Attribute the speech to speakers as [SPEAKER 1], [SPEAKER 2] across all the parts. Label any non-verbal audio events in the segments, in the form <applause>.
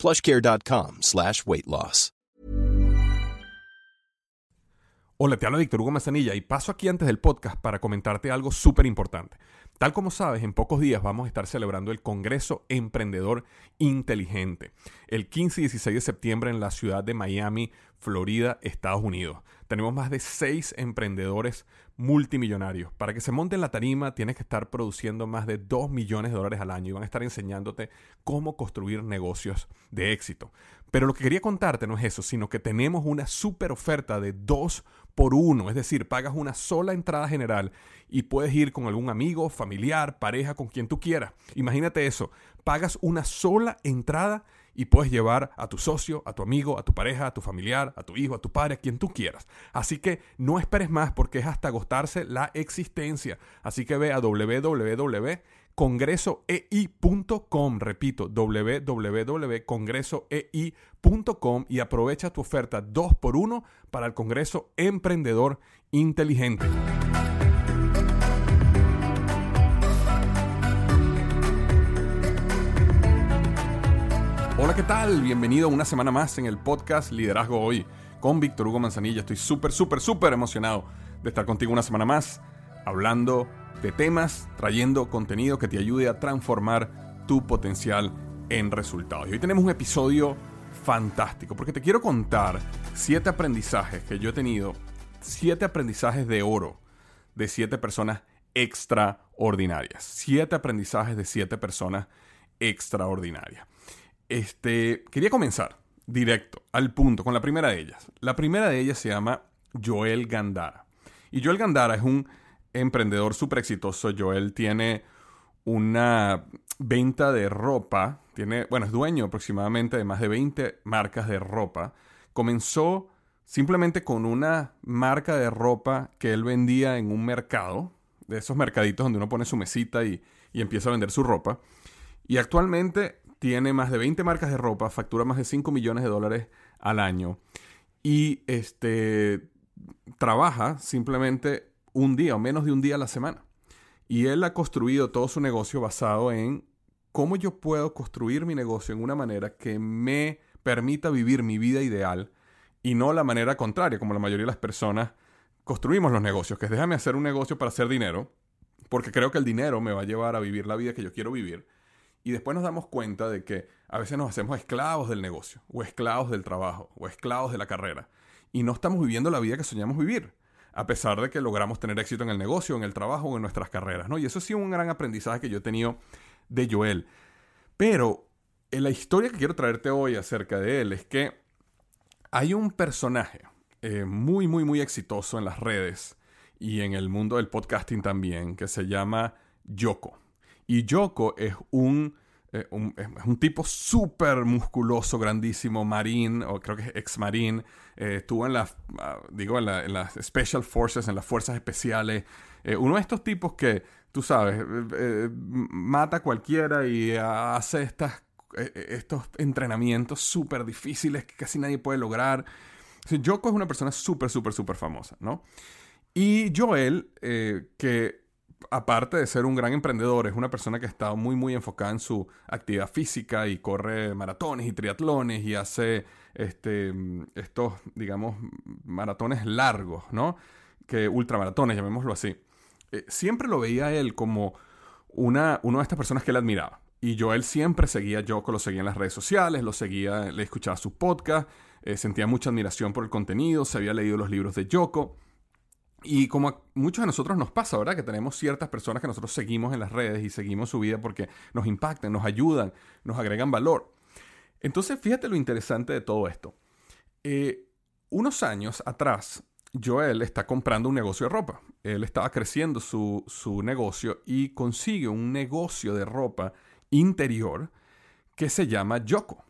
[SPEAKER 1] plushcare.com slash weight loss.
[SPEAKER 2] Hola, te habla Víctor Hugo Manzanilla y paso aquí antes del podcast para comentarte algo súper importante. Tal como sabes, en pocos días vamos a estar celebrando el Congreso Emprendedor Inteligente, el 15 y 16 de septiembre en la ciudad de Miami, Florida, Estados Unidos. Tenemos más de seis emprendedores multimillonarios. Para que se monte en la tarima tienes que estar produciendo más de 2 millones de dólares al año y van a estar enseñándote cómo construir negocios de éxito. Pero lo que quería contarte no es eso, sino que tenemos una super oferta de 2 por 1, es decir, pagas una sola entrada general y puedes ir con algún amigo, familiar, pareja, con quien tú quieras. Imagínate eso, pagas una sola entrada y puedes llevar a tu socio, a tu amigo, a tu pareja, a tu familiar, a tu hijo, a tu padre, a quien tú quieras. Así que no esperes más porque es hasta agotarse la existencia. Así que ve a www.congresoei.com, repito, www.congresoei.com y aprovecha tu oferta 2x1 para el Congreso Emprendedor Inteligente. Hola, ¿qué tal? Bienvenido una semana más en el podcast Liderazgo Hoy con Víctor Hugo Manzanilla. Estoy súper, súper, súper emocionado de estar contigo una semana más hablando de temas, trayendo contenido que te ayude a transformar tu potencial en resultados. Y hoy tenemos un episodio fantástico porque te quiero contar siete aprendizajes que yo he tenido, siete aprendizajes de oro de siete personas extraordinarias. Siete aprendizajes de siete personas extraordinarias. Este, quería comenzar directo, al punto, con la primera de ellas. La primera de ellas se llama Joel Gandara. Y Joel Gandara es un emprendedor súper exitoso. Joel tiene una venta de ropa, tiene, bueno, es dueño aproximadamente de más de 20 marcas de ropa. Comenzó simplemente con una marca de ropa que él vendía en un mercado, de esos mercaditos donde uno pone su mesita y, y empieza a vender su ropa. Y actualmente tiene más de 20 marcas de ropa, factura más de 5 millones de dólares al año y este, trabaja simplemente un día o menos de un día a la semana. Y él ha construido todo su negocio basado en cómo yo puedo construir mi negocio en una manera que me permita vivir mi vida ideal y no la manera contraria, como la mayoría de las personas construimos los negocios, que déjame hacer un negocio para hacer dinero, porque creo que el dinero me va a llevar a vivir la vida que yo quiero vivir y después nos damos cuenta de que a veces nos hacemos esclavos del negocio, o esclavos del trabajo, o esclavos de la carrera. Y no estamos viviendo la vida que soñamos vivir, a pesar de que logramos tener éxito en el negocio, en el trabajo o en nuestras carreras. ¿no? Y eso ha sido un gran aprendizaje que yo he tenido de Joel. Pero en la historia que quiero traerte hoy acerca de él es que hay un personaje eh, muy, muy, muy exitoso en las redes y en el mundo del podcasting también, que se llama Yoko. Y Yoko es un, eh, un tipo súper musculoso, grandísimo, marín, o creo que es ex marín. Eh, estuvo en las, ah, digo, en, las Special Forces, en las fuerzas especiales. Eh, uno de estos tipos que, tú sabes, mata a cualquiera y hace estas, estos entrenamientos súper difíciles que casi nadie puede lograr. Yoko es una persona súper, súper, súper famosa, ¿no? Y Joel, que aparte de ser un gran emprendedor, es una persona que está muy, muy enfocada en su actividad física y corre maratones y triatlones y hace este, estos, digamos, maratones largos, ¿no? Que ultramaratones, llamémoslo así. Eh, siempre lo veía él como una, una de estas personas que él admiraba. Y yo él siempre seguía a Yoko, lo seguía en las redes sociales, lo seguía, le escuchaba sus podcasts, eh, sentía mucha admiración por el contenido, se había leído los libros de Yoko. Y como a muchos de nosotros nos pasa, ¿verdad? Que tenemos ciertas personas que nosotros seguimos en las redes y seguimos su vida porque nos impactan, nos ayudan, nos agregan valor. Entonces, fíjate lo interesante de todo esto. Eh, unos años atrás, Joel está comprando un negocio de ropa. Él estaba creciendo su, su negocio y consigue un negocio de ropa interior que se llama Yoko.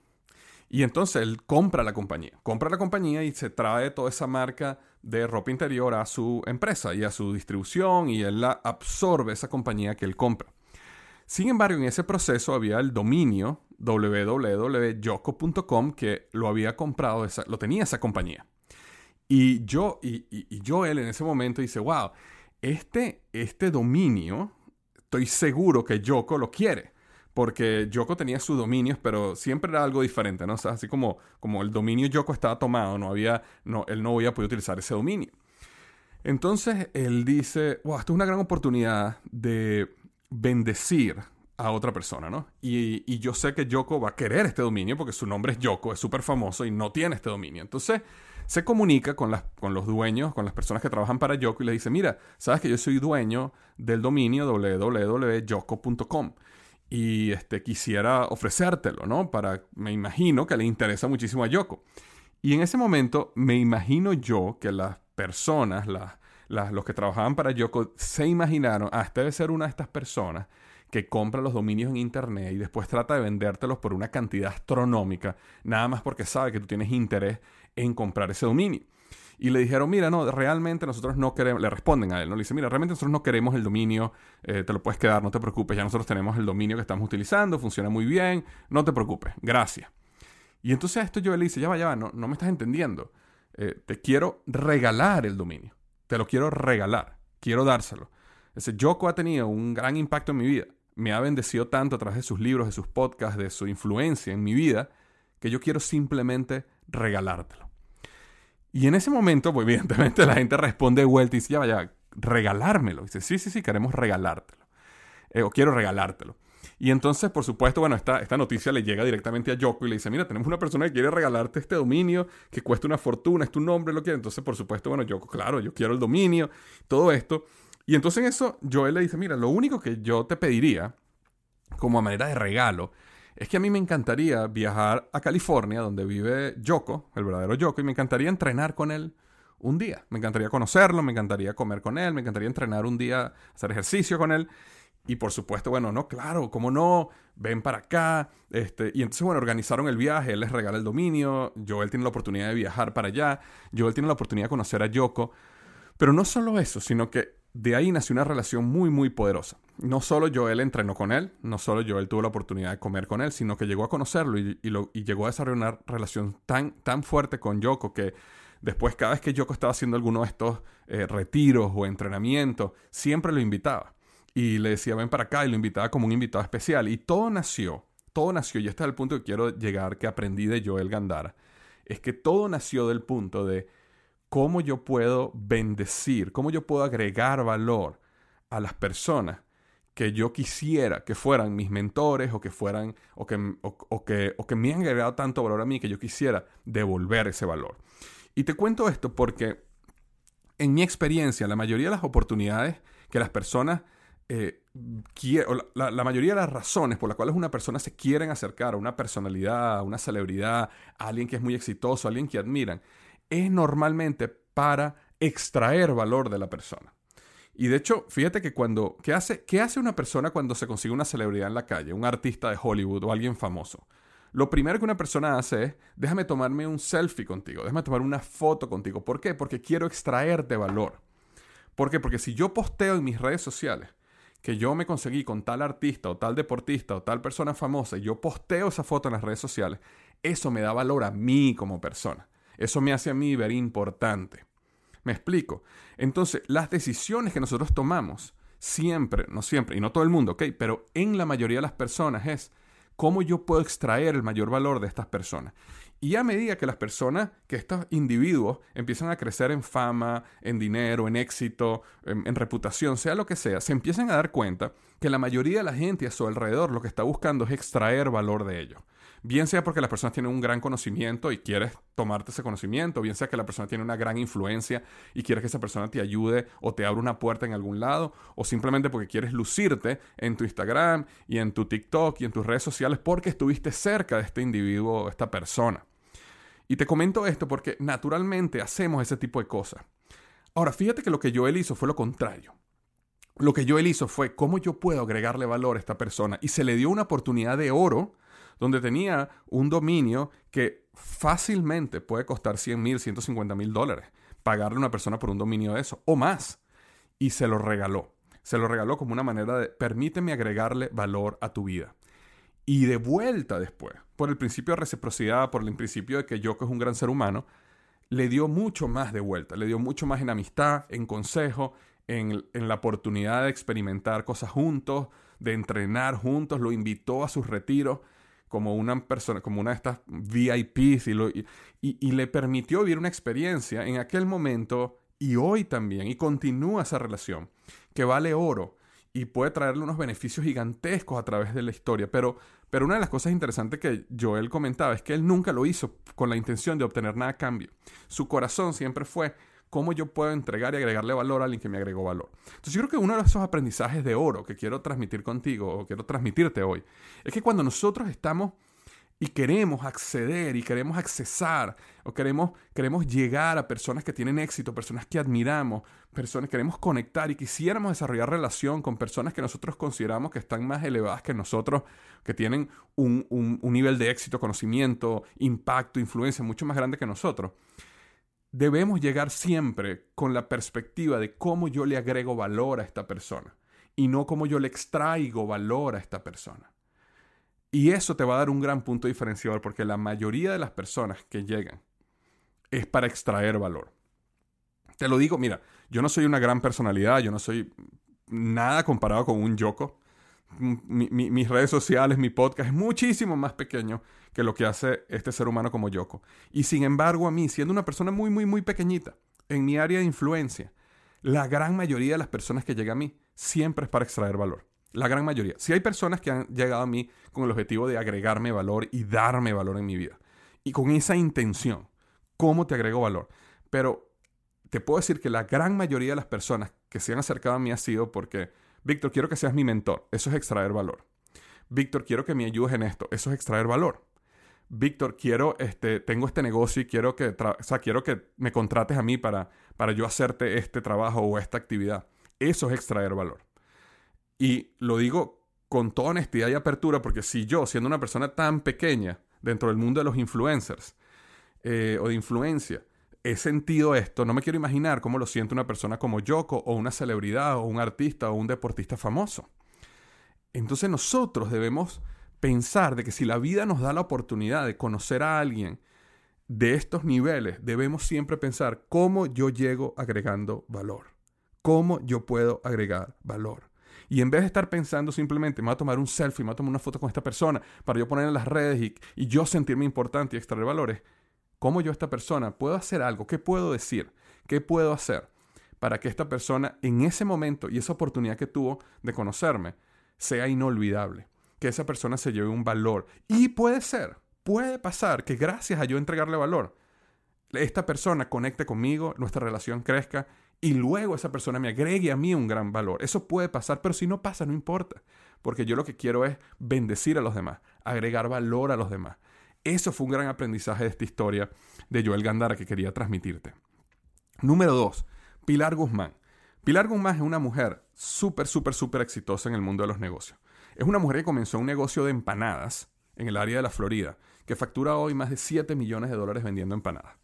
[SPEAKER 2] Y entonces él compra la compañía, compra la compañía y se trae toda esa marca de ropa interior a su empresa y a su distribución y él la absorbe esa compañía que él compra. Sin embargo, en ese proceso había el dominio www.yoko.com que lo había comprado, lo tenía esa compañía. Y yo, y, y, él en ese momento dice, wow, este, este dominio, estoy seguro que Yoko lo quiere porque Yoko tenía sus dominios, pero siempre era algo diferente, ¿no? O sea, así como, como el dominio Yoko estaba tomado, no había, no, él no había podido utilizar ese dominio. Entonces él dice, wow, esto es una gran oportunidad de bendecir a otra persona, ¿no? Y, y, yo sé que Yoko va a querer este dominio porque su nombre es Yoko, es súper famoso y no tiene este dominio. Entonces se comunica con, las, con los dueños, con las personas que trabajan para Yoko y le dice, mira, sabes que yo soy dueño del dominio www.yoko.com y este, quisiera ofrecértelo, ¿no? Para, me imagino que le interesa muchísimo a Yoko. Y en ese momento me imagino yo que las personas, las, los que trabajaban para Yoko, se imaginaron, ah, este debe ser una de estas personas que compra los dominios en internet y después trata de vendértelos por una cantidad astronómica, nada más porque sabe que tú tienes interés en comprar ese dominio y le dijeron, mira, no, realmente nosotros no queremos, le responden a él, ¿no? Le dicen, mira, realmente nosotros no queremos el dominio, eh, te lo puedes quedar, no te preocupes, ya nosotros tenemos el dominio que estamos utilizando, funciona muy bien, no te preocupes, gracias. Y entonces a esto yo le dice, ya va, ya va, no, no me estás entendiendo, eh, te quiero regalar el dominio, te lo quiero regalar, quiero dárselo. Ese Yoko ha tenido un gran impacto en mi vida, me ha bendecido tanto a través de sus libros, de sus podcasts, de su influencia en mi vida, que yo quiero simplemente regalártelo. Y en ese momento, pues <laughs> evidentemente la gente responde de vuelta y dice, ya vaya, regalármelo. dice, sí, sí, sí, queremos regalártelo. Eh, o quiero regalártelo. Y entonces, por supuesto, bueno, esta, esta noticia le llega directamente a Yoko y le dice, mira, tenemos una persona que quiere regalarte este dominio, que cuesta una fortuna, es tu nombre, lo quiere. Entonces, por supuesto, bueno, Yoko, claro, yo quiero el dominio, todo esto. Y entonces en eso, Joel le dice, mira, lo único que yo te pediría, como manera de regalo, es que a mí me encantaría viajar a California, donde vive Yoko, el verdadero Yoko, y me encantaría entrenar con él un día. Me encantaría conocerlo, me encantaría comer con él, me encantaría entrenar un día, hacer ejercicio con él. Y por supuesto, bueno, no, claro, ¿cómo no? Ven para acá. Este, y entonces, bueno, organizaron el viaje, él les regala el dominio, Joel tiene la oportunidad de viajar para allá, Joel tiene la oportunidad de conocer a Yoko. Pero no solo eso, sino que de ahí nació una relación muy, muy poderosa. No solo Joel entrenó con él, no solo Joel tuvo la oportunidad de comer con él, sino que llegó a conocerlo y, llegó a desarrollar una relación tan, tan fuerte con Yoko que después cada vez que Yoko estaba haciendo alguno de estos eh, retiros o entrenamientos, siempre lo invitaba. Y le decía, ven para acá y lo invitaba como un invitado especial. Y todo nació, todo nació, y este es el punto que quiero llegar, que aprendí de Joel Gandara, es que todo nació del punto de cómo yo puedo bendecir, cómo yo puedo agregar valor a las personas que yo quisiera que fueran mis mentores o que fueran o que, o, que, me han agregado tanto valor a mí que yo quisiera devolver ese valor. Y te cuento esto porque en mi experiencia la mayoría de las oportunidades que las personas eh, la, la, mayoría de las razones por las cuales una persona se quieren acercar a una personalidad, a una celebridad, a alguien que es muy exitoso, a alguien que admiran, es normalmente para extraer valor de la persona. Y de hecho, fíjate que cuando, ¿qué hace, ¿qué hace una persona cuando se consigue una celebridad en la calle, un artista de Hollywood o alguien famoso? Lo primero que una persona hace es, déjame tomarme un selfie contigo, déjame tomar una foto contigo. ¿Por qué? Porque quiero extraerte valor. ¿Por qué? Porque si yo posteo en mis redes sociales que yo me conseguí con tal artista o tal deportista o tal persona famosa y yo posteo esa foto en las redes sociales, eso me da valor a mí como persona. Eso me hace a mí ver importante. Me explico. Entonces, las decisiones que nosotros tomamos, siempre, no siempre, y no todo el mundo, ¿ok? Pero en la mayoría de las personas es cómo yo puedo extraer el mayor valor de estas personas. Y a medida que las personas, que estos individuos empiezan a crecer en fama, en dinero, en éxito, en, en, reputación, sea lo que sea, se empiezan a dar cuenta que la mayoría de la gente a su alrededor lo que está buscando es extraer valor de ellos. Bien sea porque las personas tienen un gran conocimiento y quieres tomarte ese conocimiento, bien sea que la persona tiene una gran influencia y quieres que esa persona te ayude o te abra una puerta en algún lado, o simplemente porque quieres lucirte en tu Instagram y en tu TikTok y en tus redes sociales porque estuviste cerca de este individuo o esta persona. Y te comento esto porque naturalmente hacemos ese tipo de cosas. Ahora, fíjate que lo que Joel hizo fue lo contrario. Lo que Joel hizo fue cómo yo puedo agregarle valor a esta persona y se le dio una oportunidad de oro donde tenía un dominio que fácilmente puede costar 100 mil, 150 mil dólares, pagarle a una persona por un dominio de eso, o más, y se lo regaló. Se lo regaló como una manera de, permíteme agregarle valor a tu vida. Y de vuelta después, por el principio de reciprocidad, por el principio de que Yoko es un gran ser humano, le dio mucho más de vuelta, le dio mucho más en amistad, en consejo, en, en, la oportunidad de experimentar cosas juntos, de entrenar juntos, lo invitó a sus retiros como una persona, como una de estas VIPs y, le permitió vivir una experiencia en aquel momento y hoy también, y continúa esa relación, que vale oro y puede traerle unos beneficios gigantescos a través de la historia. Pero, pero una de las cosas interesantes que Joel comentaba es que él nunca lo hizo con la intención de obtener nada a cambio. Su corazón siempre fue cómo yo puedo entregar y agregarle valor a alguien que me agregó valor. Entonces yo creo que uno de esos aprendizajes de oro que quiero transmitir contigo o quiero transmitirte hoy es que cuando nosotros estamos y queremos acceder y queremos accesar o queremos, queremos llegar a personas que tienen éxito, personas que admiramos, personas queremos conectar y quisiéramos desarrollar relación con personas que nosotros consideramos que están más elevadas que nosotros, que tienen un, un nivel de éxito, conocimiento, impacto, influencia mucho más grande que nosotros. Debemos llegar siempre con la perspectiva de cómo yo le agrego valor a esta persona y no cómo yo le extraigo valor a esta persona. Y eso te va a dar un gran punto diferenciador porque la mayoría de las personas que llegan es para extraer valor. Te lo digo, mira, yo no soy una gran personalidad, yo no soy nada comparado con un Yoko. mis redes sociales, mi podcast es muchísimo más pequeño que lo que hace este ser humano como Yoko. Y sin embargo, a mí, siendo una persona muy, muy, muy pequeñita, en mi área de influencia, la gran mayoría de las personas que llegan a mí siempre es para extraer valor. La gran mayoría. Si hay personas que han llegado a mí con el objetivo de agregarme valor y darme valor en mi vida. Y con esa intención, ¿cómo te agrego valor? Pero te puedo decir que la gran mayoría de las personas que se han acercado a mí ha sido porque, Víctor, quiero que seas mi mentor. Eso es extraer valor. Víctor, quiero que me ayudes en esto. Eso es extraer valor. Víctor, quiero, este, tengo este negocio y quiero que, o sea, quiero que me contrates a mí para, para yo hacerte este trabajo o esta actividad. Eso es extraer valor. Y lo digo con toda honestidad y apertura, porque si yo, siendo una persona tan pequeña dentro del mundo de los influencers eh, o de influencia, he sentido esto, no me quiero imaginar cómo lo siente una persona como Yoko o una celebridad o un artista o un deportista famoso. Entonces nosotros debemos pensar de que si la vida nos da la oportunidad de conocer a alguien de estos niveles, debemos siempre pensar cómo yo llego agregando valor, cómo yo puedo agregar valor. Y en vez de estar pensando simplemente, me voy a tomar un selfie, me voy a tomar una foto con esta persona para yo poner en las redes y, y yo sentirme importante y extraer valores, ¿cómo yo esta persona puedo hacer algo? ¿Qué puedo decir? ¿Qué puedo hacer para que esta persona en ese momento y esa oportunidad que tuvo de conocerme sea inolvidable? Que esa persona se lleve un valor. Y puede ser, puede pasar que gracias a yo entregarle valor, esta persona conecte conmigo, nuestra relación crezca y luego esa persona me agregue a mí un gran valor. Eso puede pasar, pero si no pasa, no importa, porque yo lo que quiero es bendecir a los demás, agregar valor a los demás. Eso fue un gran aprendizaje de esta historia de Joel Gandara que quería transmitirte. Número dos, Pilar Guzmán. Pilar Guzmán es una mujer súper, súper, súper exitosa en el mundo de los negocios. Es una mujer que comenzó un negocio de empanadas en el área de la Florida, que factura hoy más de 7 millones de dólares vendiendo empanadas.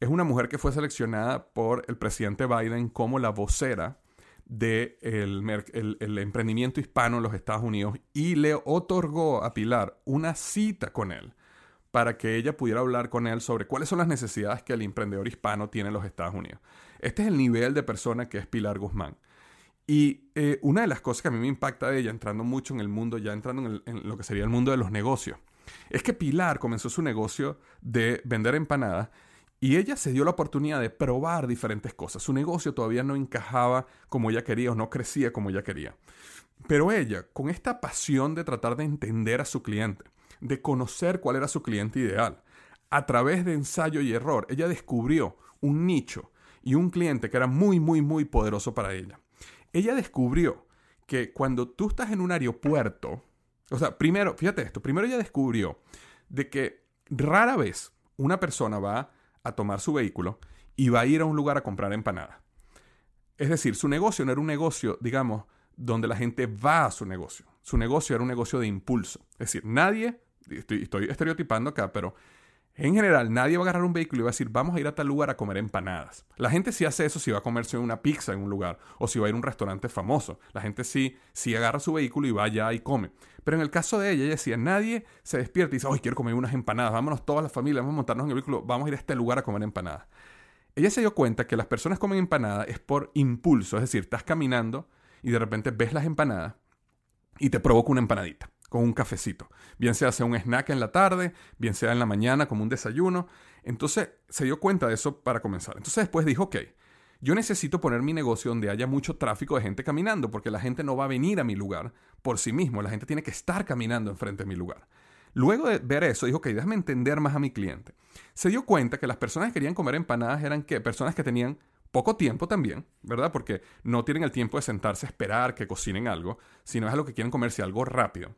[SPEAKER 2] Es una mujer que fue seleccionada por el presidente Biden como la vocera del de el, emprendimiento hispano en los Estados Unidos y le otorgó a Pilar una cita con él para que ella pudiera hablar con él sobre cuáles son las necesidades que el emprendedor hispano tiene en los Estados Unidos. Este es el nivel de persona que es Pilar Guzmán. Y eh, una de las cosas que a mí me impacta de ella, entrando mucho en el mundo, ya entrando en, en lo que sería el mundo de los negocios, es que Pilar comenzó su negocio de vender empanadas y ella se dio la oportunidad de probar diferentes cosas. Su negocio todavía no encajaba como ella quería o no crecía como ella quería. Pero ella, con esta pasión de tratar de entender a su cliente, de conocer cuál era su cliente ideal, a través de ensayo y error, ella descubrió un nicho y un cliente que era muy, muy, muy poderoso para ella. Ella descubrió que cuando tú estás en un aeropuerto, o sea, primero, fíjate esto, primero ella descubrió de que rara vez una persona va a tomar su vehículo y va a ir a un lugar a comprar empanadas. Es decir, su negocio no era un negocio, digamos, donde la gente va a su negocio. Su negocio era un negocio de impulso. Es decir, nadie estoy, estoy estereotipando acá, pero en general, nadie va a agarrar un vehículo y va a decir, vamos a ir a tal lugar a comer empanadas. La gente sí hace eso si va a comerse una pizza en un lugar o si va a ir a un restaurante famoso. La gente sí, sí agarra su vehículo y va allá y come. Pero en el caso de ella, ella decía, nadie se despierta y dice, hoy quiero comer unas empanadas, vámonos toda la familia, vamos a montarnos en el vehículo, vamos a ir a este lugar a comer empanadas. Ella se dio cuenta que las personas comen empanadas es por impulso, es decir, estás caminando y de repente ves las empanadas y te provoca una empanadita con un cafecito. Bien sea sea un snack en la tarde, bien sea en la mañana como un desayuno. Entonces se dio cuenta de eso para comenzar. Entonces después dijo, ok, yo necesito poner mi negocio donde haya mucho tráfico de gente caminando, porque la gente no va a venir a mi lugar por sí mismo, la gente tiene que estar caminando enfrente de mi lugar. Luego de ver eso, dijo, ok, déjame entender más a mi cliente. Se dio cuenta que las personas que querían comer empanadas eran personas que tenían poco tiempo también, ¿verdad? Porque no tienen el tiempo de sentarse a esperar que cocinen algo, sino es algo que quieren comerse algo rápido.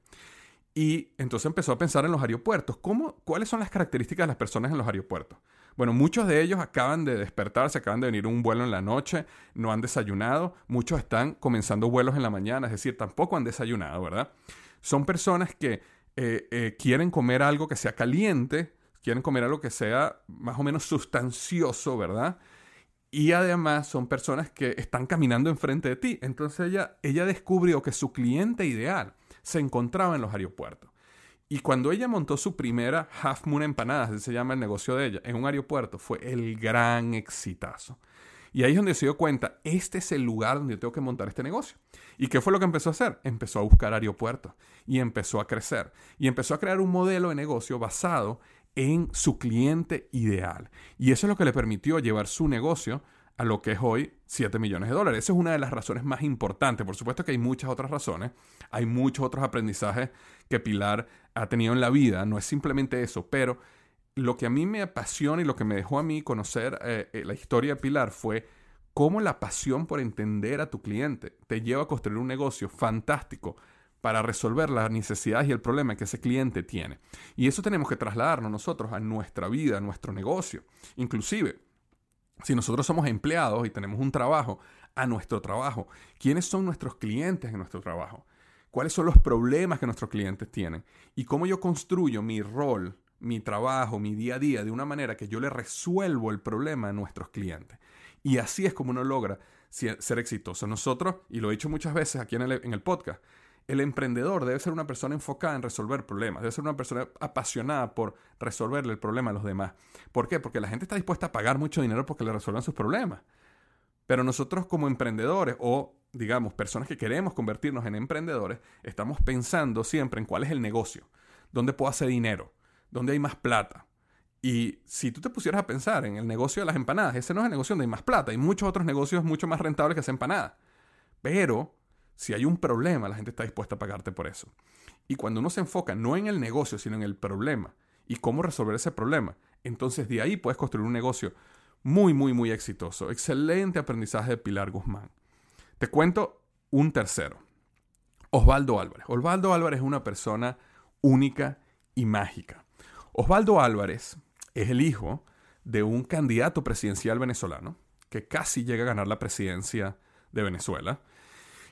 [SPEAKER 2] Y entonces empezó a pensar en los aeropuertos. ¿Cómo, ¿Cuáles son las características de las personas en los aeropuertos? Bueno, muchos de ellos acaban de despertarse, acaban de venir a un vuelo en la noche, no han desayunado, muchos están comenzando vuelos en la mañana, es decir, tampoco han desayunado, ¿verdad? Son personas que eh, eh, quieren comer algo que sea caliente, quieren comer algo que sea más o menos sustancioso, ¿verdad? Y además son personas que están caminando enfrente de ti. Entonces ella, ella descubrió que su cliente ideal se encontraba en los aeropuertos. Y cuando ella montó su primera Half Moon Empanadas, así se llama el negocio de ella, en un aeropuerto, fue el gran exitazo. Y ahí es donde se dio cuenta, este es el lugar donde yo tengo que montar este negocio. ¿Y qué fue lo que empezó a hacer? Empezó a buscar aeropuertos y empezó a crecer. Y empezó a crear un modelo de negocio basado en su cliente ideal. Y eso es lo que le permitió llevar su negocio a lo que es hoy 7 millones de dólares. Esa es una de las razones más importantes. Por supuesto que hay muchas otras razones. Hay muchos otros aprendizajes que Pilar ha tenido en la vida. No es simplemente eso. Pero lo que a mí me apasiona y lo que me dejó a mí conocer eh, eh, la historia de Pilar fue cómo la pasión por entender a tu cliente te lleva a construir un negocio fantástico para resolver las necesidades y el problema que ese cliente tiene. Y eso tenemos que trasladarnos nosotros a nuestra vida, a nuestro negocio. Inclusive, si nosotros somos empleados y tenemos un trabajo, a nuestro trabajo, ¿quiénes son nuestros clientes en nuestro trabajo? ¿Cuáles son los problemas que nuestros clientes tienen? Y cómo yo construyo mi rol, mi trabajo, mi día a día de una manera que yo le resuelvo el problema a nuestros clientes. Y así es como uno logra ser exitoso. Nosotros, y lo he dicho muchas veces aquí en el, en el podcast, el emprendedor debe ser una persona enfocada en resolver problemas, debe ser una persona apasionada por resolverle el problema a los demás. ¿Por qué? Porque la gente está dispuesta a pagar mucho dinero porque le resuelvan sus problemas. Pero nosotros como emprendedores o, digamos, personas que queremos convertirnos en emprendedores, estamos pensando siempre en cuál es el negocio, dónde puedo hacer dinero, dónde hay más plata. Y si tú te pusieras a pensar en el negocio de las empanadas, ese no es el negocio donde hay más plata, hay muchos otros negocios mucho más rentables que hacer empanadas. Pero si hay un problema, la gente está dispuesta a pagarte por eso. Y cuando uno se enfoca no en el negocio, sino en el problema y cómo resolver ese problema, entonces de ahí puedes construir un negocio muy, muy, muy exitoso. Excelente aprendizaje de Pilar Guzmán. Te cuento un tercero. Osvaldo Álvarez. Osvaldo Álvarez es una persona única y mágica. Osvaldo Álvarez es el hijo de un candidato presidencial venezolano que casi llega a ganar la presidencia de Venezuela.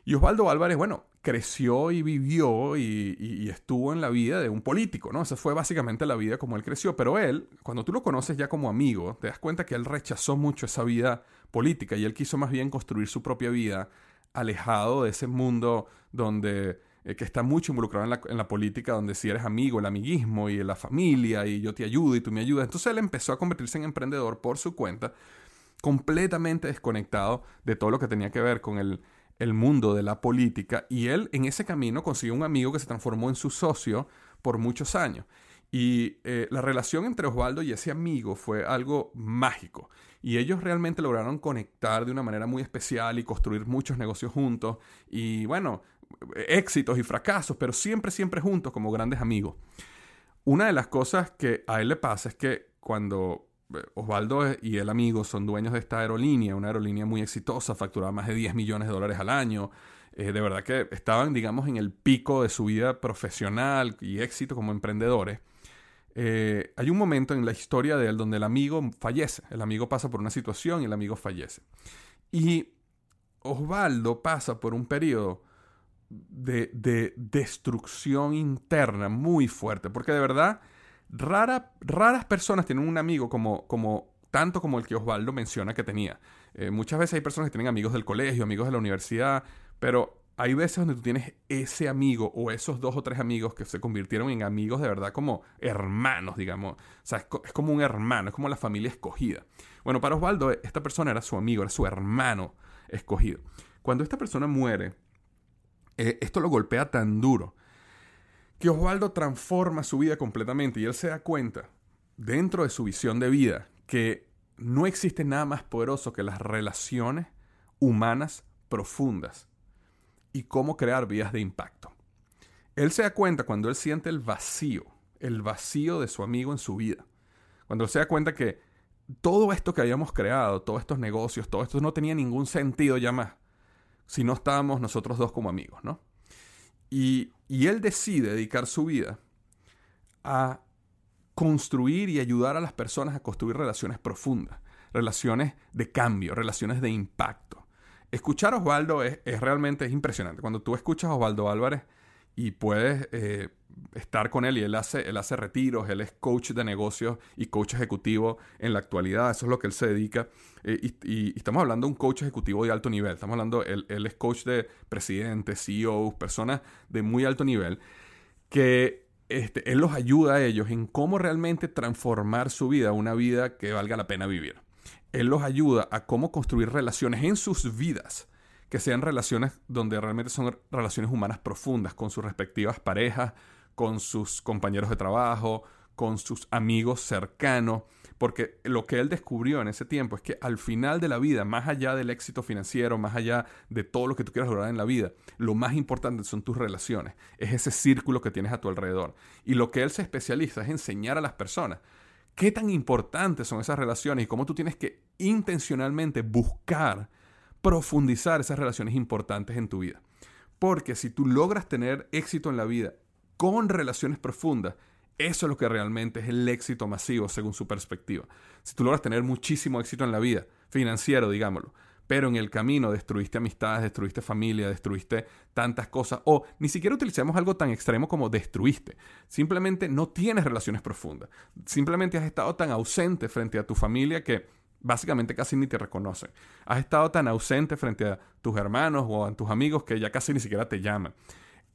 [SPEAKER 2] Y Osvaldo Álvarez, bueno, creció y vivió y, estuvo en la vida de un político, ¿no? Esa fue básicamente la vida como él creció. Pero él, cuando tú lo conoces ya como amigo, te das cuenta que él rechazó mucho esa vida política y él quiso más bien construir su propia vida alejado de ese mundo donde eh, que está mucho involucrado en la, en la, política, donde si eres amigo, el amiguismo y la familia y yo te ayudo y tú me ayudas. Entonces él empezó a convertirse en emprendedor por su cuenta, completamente desconectado de todo lo que tenía que ver con el el mundo de la política y él en ese camino consiguió un amigo que se transformó en su socio por muchos años. Y eh, la relación entre Osvaldo y ese amigo fue algo mágico. Y ellos realmente lograron conectar de una manera muy especial y construir muchos negocios juntos. Y bueno, éxitos y fracasos, pero siempre, siempre juntos como grandes amigos. Una de las cosas que a él le pasa es que cuando Osvaldo y el amigo son dueños de esta aerolínea, una aerolínea muy exitosa, facturaba más de 10 millones de dólares al año. Eh, de verdad que estaban, digamos, en el pico de su vida profesional y éxito como emprendedores. Eh, hay un momento en la historia de él donde el amigo fallece. El amigo pasa por una situación y el amigo fallece. Y Osvaldo pasa por un periodo de, de destrucción interna muy fuerte, porque de verdad rara, raras personas tienen un amigo como, como tanto como el que Osvaldo menciona que tenía. Eh, muchas veces hay personas que tienen amigos del colegio, amigos de la universidad, pero hay veces donde tú tienes ese amigo o esos dos o tres amigos que se convirtieron en amigos de verdad como hermanos, digamos. O sea, es, como un hermano, es como la familia escogida. Bueno, para Osvaldo, esta persona era su amigo, era su hermano escogido. Cuando esta persona muere, eh, esto lo golpea tan duro que Osvaldo transforma su vida completamente y él se da cuenta, dentro de su visión de vida, que no existe nada más poderoso que las relaciones humanas profundas y cómo crear vidas de impacto. Él se da cuenta cuando él siente el vacío, el vacío de su amigo en su vida. Cuando él se da cuenta que todo esto que habíamos creado, todos estos negocios, todo esto no tenía ningún sentido ya más si no estábamos nosotros dos como amigos, ¿no? Y, él decide dedicar su vida a construir y ayudar a las personas a construir relaciones profundas, relaciones de cambio, relaciones de impacto. Escuchar a Osvaldo es, realmente es impresionante. Cuando tú escuchas a Osvaldo Álvarez y puedes eh, estar con él y él hace, él hace retiros, él es coach de negocios y coach ejecutivo en la actualidad, eso es lo que él se dedica. Eh, y, estamos hablando de un coach ejecutivo de alto nivel, estamos hablando, él, él es coach de presidentes, CEOs, personas de muy alto nivel, que este, él los ayuda a ellos en cómo realmente transformar su vida a una vida que valga la pena vivir. Él los ayuda a cómo construir relaciones en sus vidas, que sean relaciones donde realmente son relaciones humanas profundas con sus respectivas parejas, con sus compañeros de trabajo, con sus amigos cercanos, porque lo que él descubrió en ese tiempo es que al final de la vida, más allá del éxito financiero, más allá de todo lo que tú quieras lograr en la vida, lo más importante son tus relaciones, es ese círculo que tienes a tu alrededor. Y lo que él se especializa es enseñar a las personas qué tan importantes son esas relaciones y cómo tú tienes que intencionalmente buscar profundizar esas relaciones importantes en tu vida. Porque si tú logras tener éxito en la vida con relaciones profundas, eso es lo que realmente es el éxito masivo según su perspectiva. Si tú logras tener muchísimo éxito en la vida, financiero, digámoslo, pero en el camino destruiste amistades, destruiste familia, destruiste tantas cosas, o ni siquiera utilicemos algo tan extremo como destruiste. Simplemente no tienes relaciones profundas. Simplemente has estado tan ausente frente a tu familia que básicamente casi ni te reconocen. Has estado tan ausente frente a tus hermanos o a tus amigos que ya casi ni siquiera te llaman.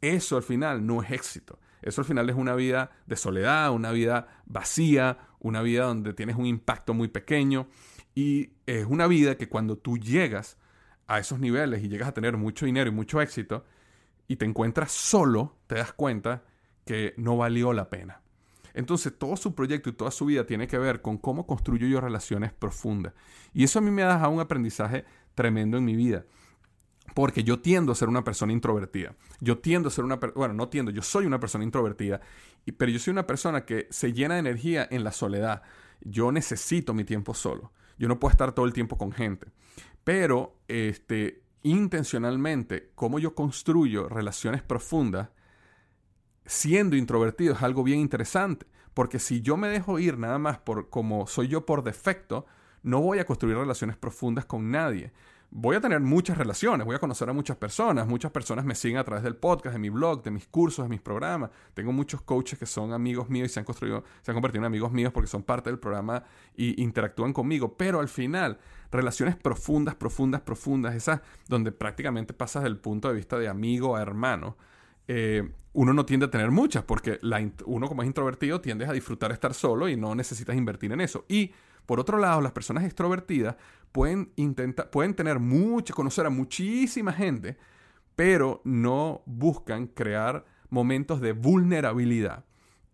[SPEAKER 2] Eso al final no es éxito. Eso al final es una vida de soledad, una vida vacía, una vida donde tienes un impacto muy pequeño. Y es una vida que cuando tú llegas a esos niveles y llegas a tener mucho dinero y mucho éxito y te encuentras solo, te das cuenta que no valió la pena. Entonces todo su proyecto y toda su vida tiene que ver con cómo construyo yo relaciones profundas. Y eso a mí me ha dejado un aprendizaje tremendo en mi vida. Porque yo tiendo a ser una persona introvertida. Yo tiendo a ser una... Bueno, no tiendo, yo soy una persona introvertida. Pero yo soy una persona que se llena de energía en la soledad. Yo necesito mi tiempo solo. Yo no puedo estar todo el tiempo con gente. Pero, este, intencionalmente, cómo yo construyo relaciones profundas siendo introvertido es algo bien interesante. Porque si yo me dejo ir nada más por como soy yo por defecto, no voy a construir relaciones profundas con nadie voy a tener muchas relaciones, voy a conocer a muchas personas, muchas personas me siguen a través del podcast, de mi blog, de mis cursos, de mis programas. Tengo muchos coaches que son amigos míos y se han construido, se han convertido en amigos míos porque son parte del programa y interactúan conmigo, pero al final relaciones profundas, profundas, profundas, esas donde prácticamente pasas del punto de vista de amigo a hermano. Eh, uno no tiende a tener muchas porque uno como es introvertido tiende a disfrutar estar solo y no necesitas invertir en eso. Y por otro lado, las personas extrovertidas pueden, pueden tener mucho, conocer a muchísima gente, pero no buscan crear momentos de vulnerabilidad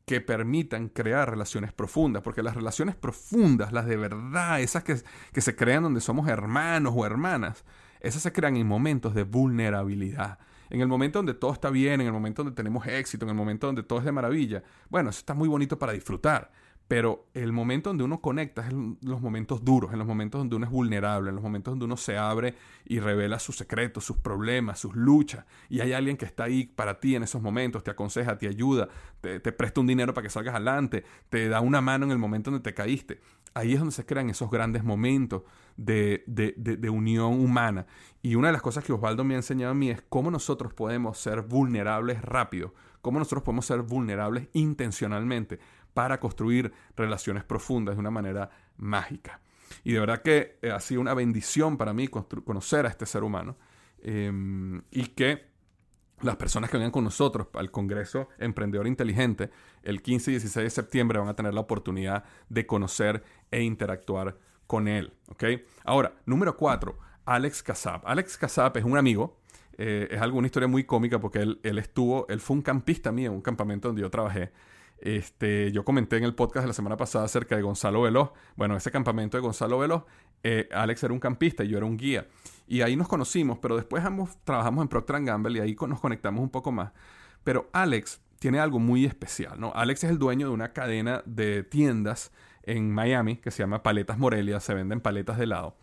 [SPEAKER 2] que permitan crear relaciones profundas, porque las relaciones profundas, las de verdad, esas que, que se crean donde somos hermanos o hermanas, esas se crean en momentos de vulnerabilidad. En el momento donde todo está bien, en el momento donde tenemos éxito, en el momento donde todo es de maravilla, bueno, eso está muy bonito para disfrutar. Pero el momento donde uno conecta es en los momentos duros, en los momentos donde uno es vulnerable, en los momentos donde uno se abre y revela sus secretos, sus problemas, sus luchas. Y hay alguien que está ahí para ti en esos momentos, te aconseja, te ayuda, te, presta un dinero para que salgas adelante, te da una mano en el momento donde te caíste. Ahí es donde se crean esos grandes momentos de, de, unión humana. Y una de las cosas que Osvaldo me ha enseñado a mí es cómo nosotros podemos ser vulnerables rápido, cómo nosotros podemos ser vulnerables intencionalmente para construir relaciones profundas de una manera mágica. Y de verdad que eh, ha sido una bendición para mí conocer a este ser humano em, y que las personas que vengan con nosotros al Congreso Emprendedor Inteligente el 15 y 16 de septiembre van a tener la oportunidad de conocer e interactuar con él. Ahora, número cuatro, Alex Casap. Alex Casap es un amigo. Eh, es alguna historia muy cómica porque él, él estuvo, él fue un campista mío en un campamento donde yo trabajé. Este, yo comenté en el podcast de la semana pasada acerca de Gonzalo Veloz. Bueno, ese campamento de Gonzalo Veloz, eh, Alex era un campista y yo era un guía. Y ahí nos conocimos, pero después ambos trabajamos en Procter Gamble y ahí nos conectamos un poco más. Pero Alex tiene algo muy especial, ¿no? Alex es el dueño de una cadena de tiendas en Miami que se llama Paletas Morelia, se venden paletas de helado.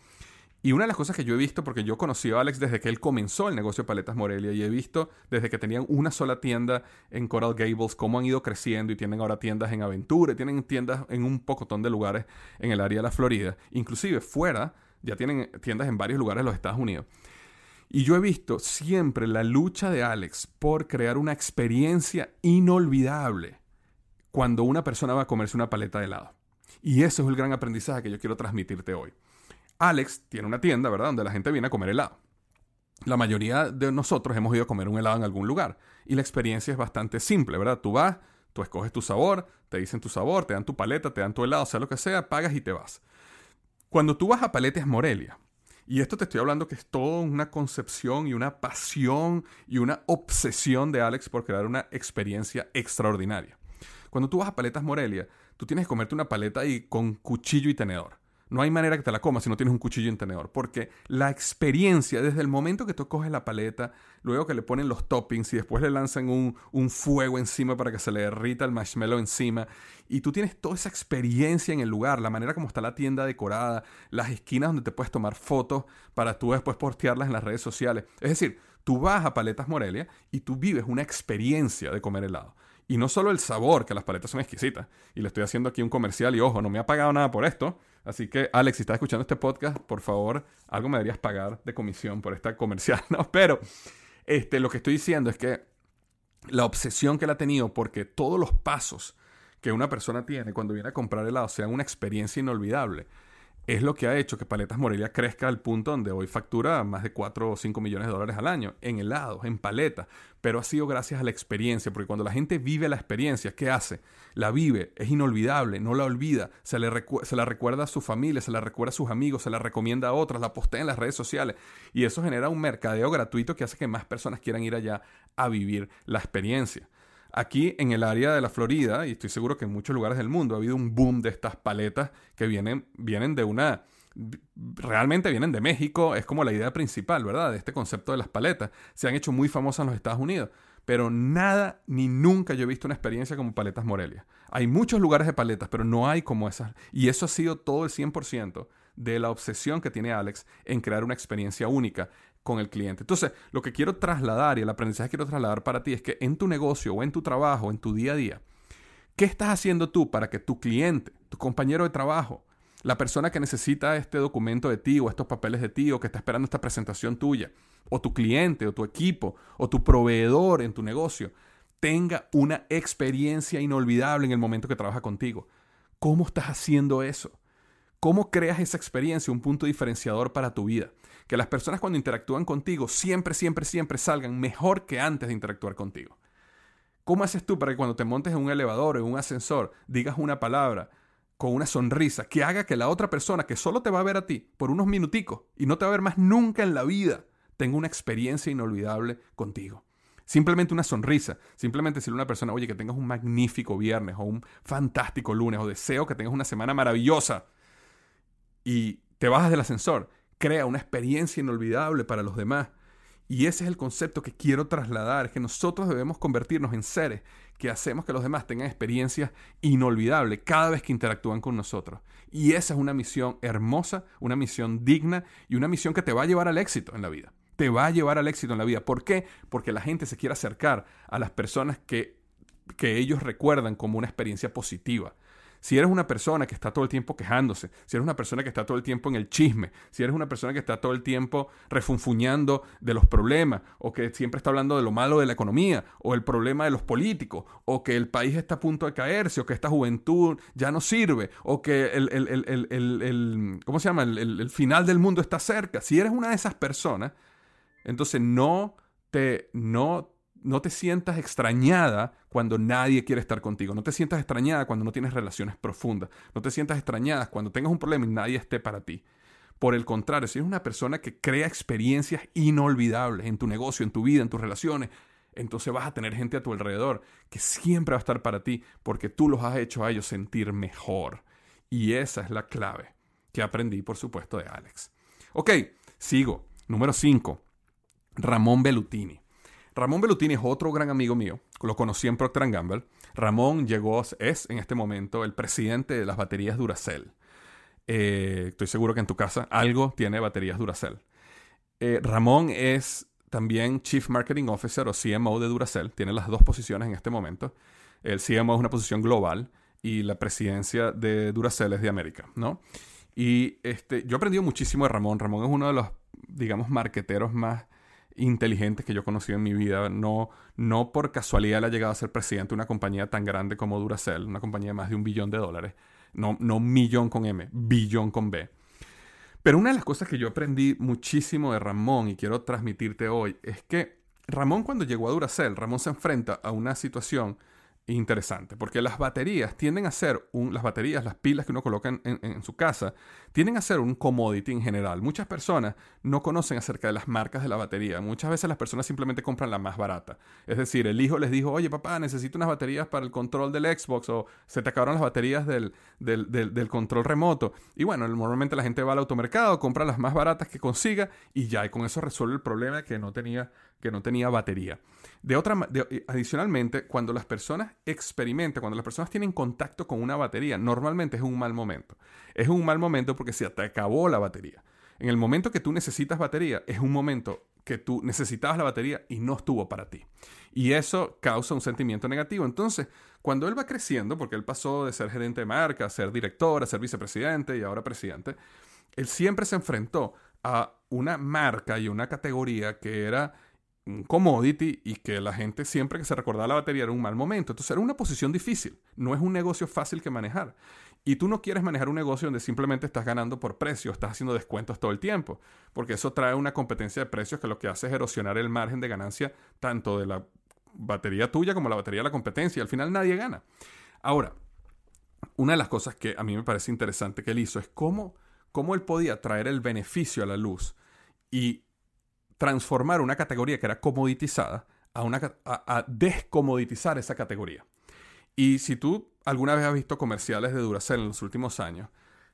[SPEAKER 2] Y una de las cosas que yo he visto, porque yo conocí a Alex desde que él comenzó el negocio de Paletas Morelia y he visto desde que tenían una sola tienda en Coral Gables cómo han ido creciendo y tienen ahora tiendas en Aventura, tienen tiendas en un pocotón de lugares en el área de la Florida, inclusive fuera, ya tienen tiendas en varios lugares de los Estados Unidos. Y yo he visto siempre la lucha de Alex por crear una experiencia inolvidable cuando una persona va a comerse una paleta de helado. Y eso es el gran aprendizaje que yo quiero transmitirte hoy. Alex tiene una tienda, ¿verdad? Donde la gente viene a comer helado. La mayoría de nosotros hemos ido a comer un helado en algún lugar y la experiencia es bastante simple, ¿verdad? Tú vas, tú escoges tu sabor, te dicen tu sabor, te dan tu paleta, te dan tu helado, sea lo que sea, pagas y te vas. Cuando tú vas a Paletes Morelia, y esto te estoy hablando que es toda una concepción y una pasión y una obsesión de Alex por crear una experiencia extraordinaria. Cuando tú vas a Paletas Morelia, tú tienes que comerte una paleta ahí con cuchillo y tenedor. No hay manera que te la comas si no tienes un cuchillo en tenedor, porque la experiencia, desde el momento que tú coges la paleta, luego que le ponen los toppings y después le lanzan un, un, fuego encima para que se le derrita el marshmallow encima, y tú tienes toda esa experiencia en el lugar, la manera como está la tienda decorada, las esquinas donde te puedes tomar fotos para tú después postearlas en las redes sociales. Es decir, tú vas a Paletas Morelia y tú vives una experiencia de comer helado. Y no solo el sabor, que las paletas son exquisitas. Y le estoy haciendo aquí un comercial y ojo, no me ha pagado nada por esto. Así que, Alex, si estás escuchando este podcast, por favor, algo me deberías pagar de comisión por esta comercial, <laughs> ¿no? Pero este, lo que estoy diciendo es que la obsesión que él ha tenido, porque todos los pasos que una persona tiene cuando viene a comprar helado sean una experiencia inolvidable es lo que ha hecho que Paletas Morelia crezca al punto donde hoy factura más de 4 o 5 millones de dólares al año en helados, en paletas, pero ha sido gracias a la experiencia, porque cuando la gente vive la experiencia, ¿qué hace? La vive, es inolvidable, no la olvida, se, se la recuerda a su familia, se la recuerda a sus amigos, se la recomienda a otras, la postea en las redes sociales y eso genera un mercadeo gratuito que hace que más personas quieran ir allá a vivir la experiencia. Aquí en el área de la Florida, y estoy seguro que en muchos lugares del mundo, ha habido un boom de estas paletas que vienen, vienen de una... Realmente vienen de México, es como la idea principal, ¿verdad? De este concepto de las paletas. Se han hecho muy famosas en los Estados Unidos, pero nada ni nunca yo he visto una experiencia como Paletas Morelia. Hay muchos lugares de paletas, pero no hay como esas. Y eso ha sido todo el 100% de la obsesión que tiene Alex en crear una experiencia única con el cliente. Entonces, lo que quiero trasladar y el aprendizaje que quiero trasladar para ti es que en tu negocio o en tu trabajo, en tu día a día, ¿qué estás haciendo tú para que tu cliente, tu compañero de trabajo, la persona que necesita este documento de ti o estos papeles de ti o que está esperando esta presentación tuya, o tu cliente o tu equipo o tu proveedor en tu negocio, tenga una experiencia inolvidable en el momento que trabaja contigo? ¿Cómo estás haciendo eso? ¿Cómo creas esa experiencia un punto diferenciador para tu vida? Que las personas cuando interactúan contigo siempre, siempre, siempre salgan mejor que antes de interactuar contigo. ¿Cómo haces tú para que cuando te montes en un elevador o en un ascensor digas una palabra con una sonrisa que haga que la otra persona que solo te va a ver a ti por unos minuticos y no te va a ver más nunca en la vida tenga una experiencia inolvidable contigo? Simplemente una sonrisa, simplemente decirle a una persona, oye, que tengas un magnífico viernes o un fantástico lunes o deseo que tengas una semana maravillosa y te bajas del ascensor, crea una experiencia inolvidable para los demás. Y ese es el concepto que quiero trasladar, que nosotros debemos convertirnos en seres que hacemos que los demás tengan experiencias inolvidables cada vez que interactúan con nosotros. Y esa es una misión hermosa, una misión digna y una misión que te va a llevar al éxito en la vida. Te va a llevar al éxito en la vida. ¿Por qué? Porque la gente se quiere acercar a las personas que, que ellos recuerdan como una experiencia positiva Si eres una persona que está todo el tiempo quejándose, si eres una persona que está todo el tiempo en el chisme, si eres una persona que está todo el tiempo refunfuñando de los problemas, o que siempre está hablando de lo malo de la economía, o el problema de los políticos, o que el país está a punto de caerse, o que esta juventud ya no sirve, o que el, el ¿cómo se llama? el final del mundo está cerca. Si eres una de esas personas, entonces no te, no no te sientas extrañada cuando nadie quiere estar contigo. No te sientas extrañada cuando no tienes relaciones profundas. No te sientas extrañada cuando tengas un problema y nadie esté para ti. Por el contrario, si eres una persona que crea experiencias inolvidables en tu negocio, en tu vida, en tus relaciones, entonces vas a tener gente a tu alrededor que siempre va a estar para ti porque tú los has hecho a ellos sentir mejor. Y esa es la clave que aprendí, por supuesto, de Alex. Ok, sigo. Número 5. Ramón Bellutini. Ramón Bellutini es otro gran amigo mío. Lo conocí en Procter Gamble. Ramón llegó, es en este momento el presidente de las baterías Duracell. Eh, estoy seguro que en tu casa algo tiene baterías Duracell. Eh, Ramón es también Chief Marketing Officer o CMO de Duracell. Tiene las dos posiciones en este momento. El CMO es una posición global y la presidencia de Duracell es de América, ¿no? Y este, yo he aprendido muchísimo de Ramón. Ramón es uno de los, digamos, marqueteros más inteligentes que yo he conocido en mi vida. No, no por casualidad le ha llegado a ser presidente de una compañía tan grande como Duracell, una compañía de más de un billón de dólares. No, no millón con M, billón con B. Pero una de las cosas que yo aprendí muchísimo de Ramón y quiero transmitirte hoy es que Ramón cuando llegó a Duracell, Ramón se enfrenta a una situación interesante, porque las baterías tienden a ser, un, las baterías, las pilas que uno coloca en, su casa, tienden a ser un commodity en general. Muchas personas no conocen acerca de las marcas de la batería. Muchas veces las personas simplemente compran la más barata. Es decir, el hijo les dijo, oye papá, necesito unas baterías para el control del Xbox o se te acabaron las baterías del, del, del, control remoto. Y bueno, normalmente la gente va al automercado, compra las más baratas que consiga y ya, y con eso resuelve el problema que no tenía, que no tenía batería. De otra, adicionalmente, cuando las personas experimentan, cuando las personas tienen contacto con una batería, normalmente es un mal momento. Es un mal momento porque se te acabó la batería. En el momento que tú necesitas batería, es un momento que tú necesitabas la batería y no estuvo para ti. Y eso causa un sentimiento negativo. Entonces, cuando él va creciendo, porque él pasó de ser gerente de marca a ser director, a ser vicepresidente y ahora presidente, él siempre se enfrentó a una marca y una categoría que era un commodity y que la gente siempre que se recordaba la batería era un mal momento. Entonces era una posición difícil, no es un negocio fácil que manejar. Y tú no quieres manejar un negocio donde simplemente estás ganando por precio, estás haciendo descuentos todo el tiempo, porque eso trae una competencia de precios que lo que hace es erosionar el margen de ganancia tanto de la batería tuya como la batería de la competencia. Y al final nadie gana. Ahora, una de las cosas que a mí me parece interesante que él hizo es cómo, cómo él podía traer el beneficio a la luz y transformar una categoría que era comoditizada a, una, a, descomoditizar esa categoría. Y si tú alguna vez has visto comerciales de Duracell en los últimos años,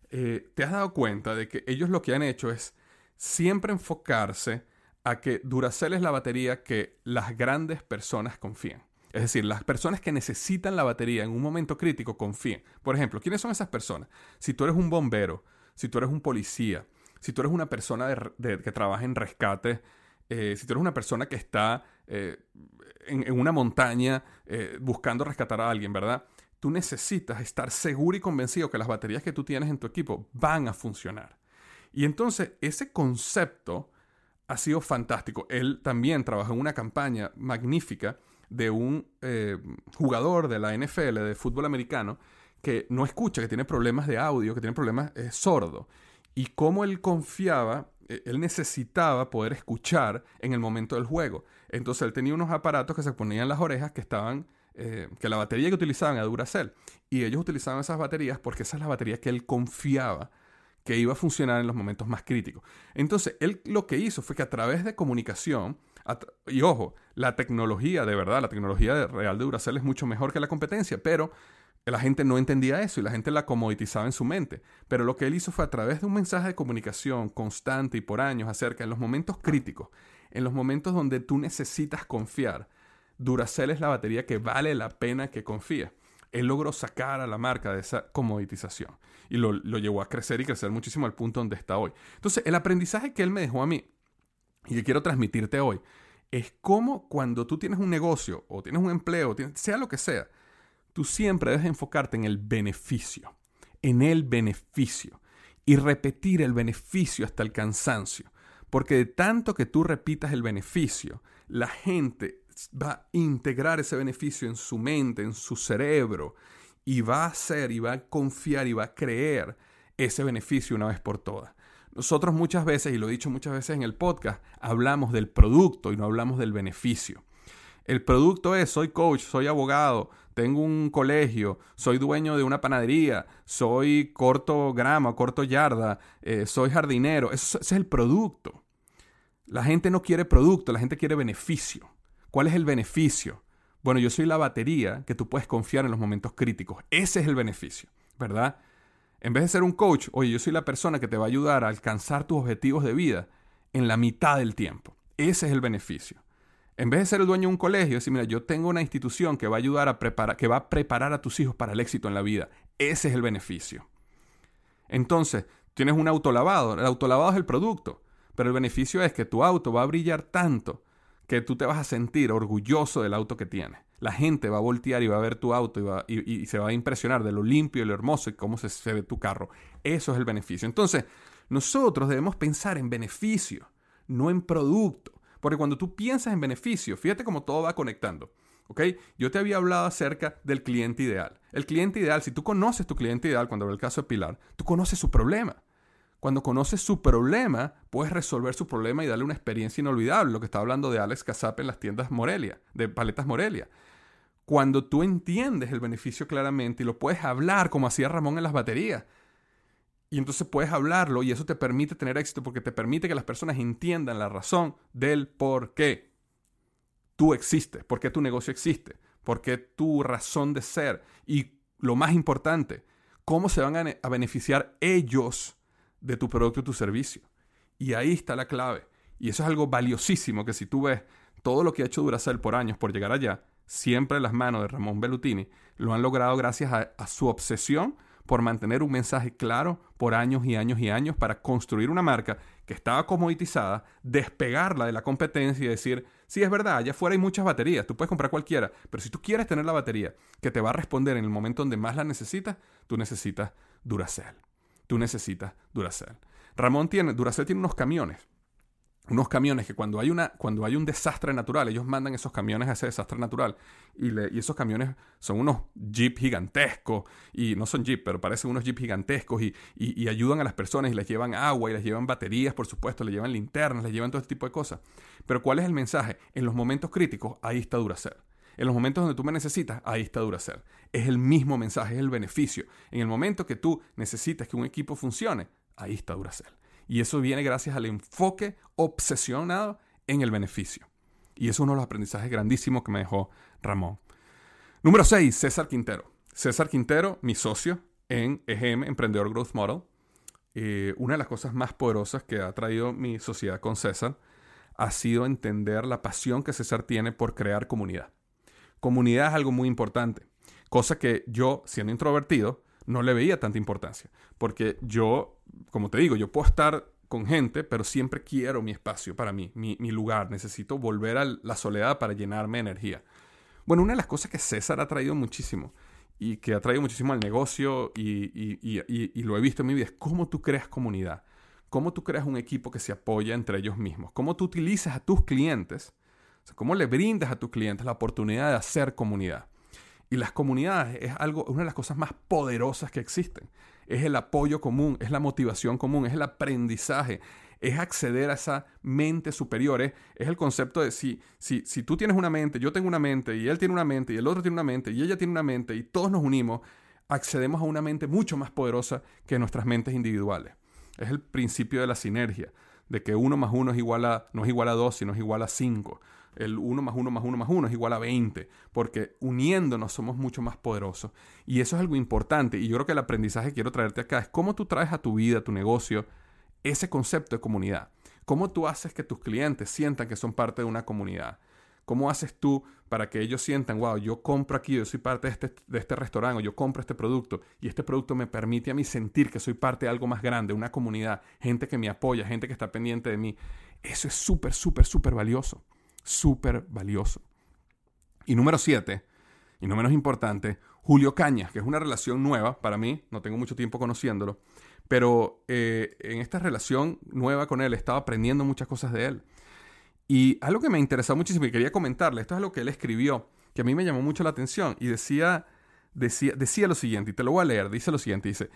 [SPEAKER 2] eh, te has dado cuenta de que ellos lo que han hecho es siempre enfocarse a que Duracell es la batería que las grandes personas confían. Es decir, las personas que necesitan la batería en un momento crítico confían. Por ejemplo, ¿quiénes son esas personas? Si tú eres un bombero, si tú eres un policía, si tú eres una persona que trabaja en rescate, eh, si tú eres una persona que está eh, en, una montaña eh, buscando rescatar a alguien, ¿verdad? Tú necesitas estar seguro y convencido que las baterías que tú tienes en tu equipo van a funcionar. Y entonces ese concepto ha sido fantástico. Él también trabajó en una campaña magnífica de un jugador de la NFL, de fútbol americano, que no escucha, que tiene problemas de audio, que tiene problemas sordo y cómo él confiaba, eh, él necesitaba poder escuchar en el momento del juego. Entonces él tenía unos aparatos que se ponían en las orejas que estaban, eh, que la batería que utilizaban era Duracell. Y ellos utilizaban esas baterías porque esa es la batería que él confiaba que iba a funcionar en los momentos más críticos. Entonces, él lo que hizo fue que a través de comunicación, y ojo, la tecnología de verdad, la tecnología real de Duracell es mucho mejor que la competencia, pero la gente no entendía eso y la gente la comoditizaba en su mente. Pero lo que él hizo fue a través de un mensaje de comunicación constante y por años acerca de los momentos críticos, en los momentos donde tú necesitas confiar, Duracell es la batería que vale la pena que confíes. Él logró sacar a la marca de esa comoditización y lo, lo llevó a crecer y crecer muchísimo al punto donde está hoy. Entonces, el aprendizaje que él me dejó a mí y que quiero transmitirte hoy es cómo cuando tú tienes un negocio o tienes un empleo, sea lo que sea, tú siempre debes enfocarte en el beneficio, en el beneficio y repetir el beneficio hasta el cansancio. Porque de tanto que tú repitas el beneficio, la gente va a integrar ese beneficio en su mente, en su cerebro, y va a hacer, y va a confiar, y va a creer ese beneficio una vez por todas. Nosotros muchas veces, y lo he dicho muchas veces en el podcast, hablamos del producto y no hablamos del beneficio. El producto es, soy coach, soy abogado, tengo un colegio, soy dueño de una panadería, soy corto grama, corto yarda, eh, soy jardinero. ese es el producto. La gente no quiere producto, la gente quiere beneficio. ¿Cuál es el beneficio? Bueno, yo soy la batería que tú puedes confiar en los momentos críticos. Ese es el beneficio, ¿verdad? En vez de ser un coach, oye, yo soy la persona que te va a ayudar a alcanzar tus objetivos de vida en la mitad del tiempo. Ese es el beneficio. En vez de ser el dueño de un colegio, decir, mira, yo tengo una institución que va a ayudar a preparar, que va a preparar a tus hijos para el éxito en la vida. Ese es el beneficio. Entonces, tienes un auto lavado. El auto lavado es el producto. Pero el beneficio es que tu auto va a brillar tanto que tú te vas a sentir orgulloso del auto que tienes. La gente va a voltear y va a ver tu auto y, se va a impresionar de lo limpio y lo hermoso y cómo se, se ve tu carro. Eso es el beneficio. Entonces, nosotros debemos pensar en beneficio, no en producto. Porque cuando tú piensas en beneficio, fíjate cómo todo va conectando. ¿ok? Yo te había hablado acerca del cliente ideal. El cliente ideal, si tú conoces tu cliente ideal, cuando ve el caso de Pilar, tú conoces su problema. Cuando conoces su problema, puedes resolver su problema y darle una experiencia inolvidable. Lo que está hablando de Alex Casap en las tiendas Morelia, de Paletas Morelia. Cuando tú entiendes el beneficio claramente y lo puedes hablar como hacía Ramón en las baterías, y entonces puedes hablarlo y eso te permite tener éxito porque te permite que las personas entiendan la razón del por qué tú existes, por qué tu negocio existe, por qué tu razón de ser y lo más importante, cómo se van a, beneficiar ellos de tu producto y tu servicio. Y ahí está la clave. Y eso es algo valiosísimo que si tú ves todo lo que ha hecho Duracell por años por llegar allá, siempre en las manos de Ramón Bellutini, lo han logrado gracias a su obsesión por mantener un mensaje claro por años y años y años para construir una marca que estaba comoditizada, despegarla de la competencia y decir, sí es verdad, allá afuera hay muchas baterías, tú puedes comprar cualquiera, pero si tú quieres tener la batería que te va a responder en el momento donde más la necesitas, tú necesitas Duracell. Tú necesitas Duracell. Ramón tiene, Duracell tiene unos camiones unos camiones que cuando hay, una, cuando hay un desastre natural, ellos mandan esos camiones a ese desastre natural. Y, y, esos camiones son unos jeep gigantescos. Y no son jeep, pero parecen unos jeep gigantescos. Y, y, ayudan a las personas y les llevan agua y les llevan baterías, por supuesto, les llevan linternas, les llevan todo este tipo de cosas. Pero ¿cuál es el mensaje? En los momentos críticos, ahí está Duracell. En los momentos donde tú me necesitas, ahí está Duracell. Es el mismo mensaje, es el beneficio. En el momento que tú necesitas que un equipo funcione, ahí está Duracell. Y eso viene gracias al enfoque obsesionado en el beneficio. Y es uno de los aprendizajes grandísimos que me dejó Ramón. Número 6, César Quintero. César Quintero, mi socio en EGM, Emprendedor Growth Model. Eh, una de las cosas más poderosas que ha traído mi sociedad con César ha sido entender la pasión que César tiene por crear comunidad. Comunidad es algo muy importante, cosa que yo, siendo introvertido, no le veía tanta importancia, porque yo como te digo, yo puedo estar con gente, pero siempre quiero mi espacio para mí, mi, lugar. Necesito volver a la soledad para llenarme de energía. Bueno, una de las cosas que César ha traído muchísimo y que ha traído muchísimo al negocio y, lo he visto en mi vida es cómo tú creas comunidad, cómo tú creas un equipo que se apoya entre ellos mismos, cómo tú utilizas a tus clientes, cómo le brindas a tus clientes la oportunidad de hacer comunidad. Y las comunidades es algo, una de las cosas más poderosas que existen es el apoyo común, es la motivación común, es el aprendizaje, es acceder a esa mente superior, es, el concepto de si, si, si tú tienes una mente, yo tengo una mente, y él tiene una mente, y el otro tiene una mente, y ella tiene una mente, y todos nos unimos, accedemos a una mente mucho más poderosa que nuestras mentes individuales. Es el principio de la sinergia, de que uno más uno es igual a, no es igual a dos, sino es igual a cinco el 1 más 1 más 1 más 1 es igual a 20, porque uniéndonos somos mucho más poderosos. Y eso es algo importante. Y yo creo que el aprendizaje que quiero traerte acá es cómo tú traes a tu vida, a tu negocio, ese concepto de comunidad. Cómo tú haces que tus clientes sientan que son parte de una comunidad. ¿Cómo haces tú para que ellos sientan, wow, yo compro aquí, yo soy parte de este, de este restaurante, o yo compro este producto y este producto me permite a mí sentir que soy parte de algo más grande, una comunidad, gente que me apoya, gente que está pendiente de mí? Eso es súper, súper, súper valioso súper valioso. Y número siete, y no menos importante, Julio Cañas, que es una relación nueva para mí, no tengo mucho tiempo conociéndolo, pero eh, en esta relación nueva con él estaba aprendiendo muchas cosas de él. Y algo que me interesó muchísimo y quería comentarle, esto es lo que él escribió, que a mí me llamó mucho la atención y decía, decía, decía lo siguiente, y te lo voy a leer, dice lo siguiente, dice,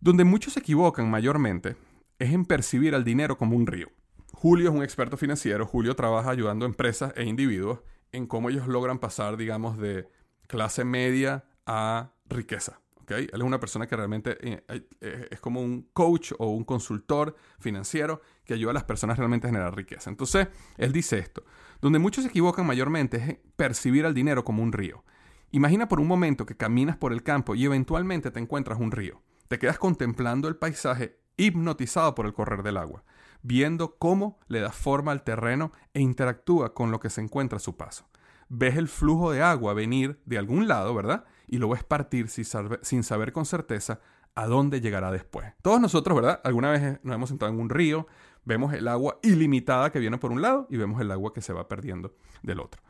[SPEAKER 2] donde muchos se equivocan mayormente es en percibir al dinero como un río. Julio es un experto financiero, Julio trabaja ayudando a empresas e individuos en cómo ellos logran pasar, digamos, de clase media a riqueza. ¿okay? Él es una persona que realmente eh, eh, es como un coach o un consultor financiero que ayuda a las personas realmente a generar riqueza. Entonces, él dice esto, donde muchos se equivocan mayormente es percibir al dinero como un río. Imagina por un momento que caminas por el campo y eventualmente te encuentras un río. Te quedas contemplando el paisaje hipnotizado por el correr del agua, viendo cómo le da forma al terreno e interactúa con lo que se encuentra a su paso. Ves el flujo de agua venir de algún lado, ¿verdad? Y lo ves partir sin saber con certeza a dónde llegará después. Todos nosotros, ¿verdad? Alguna vez nos hemos sentado en un río, vemos el agua ilimitada que viene por un lado y vemos el agua que se va perdiendo del otro.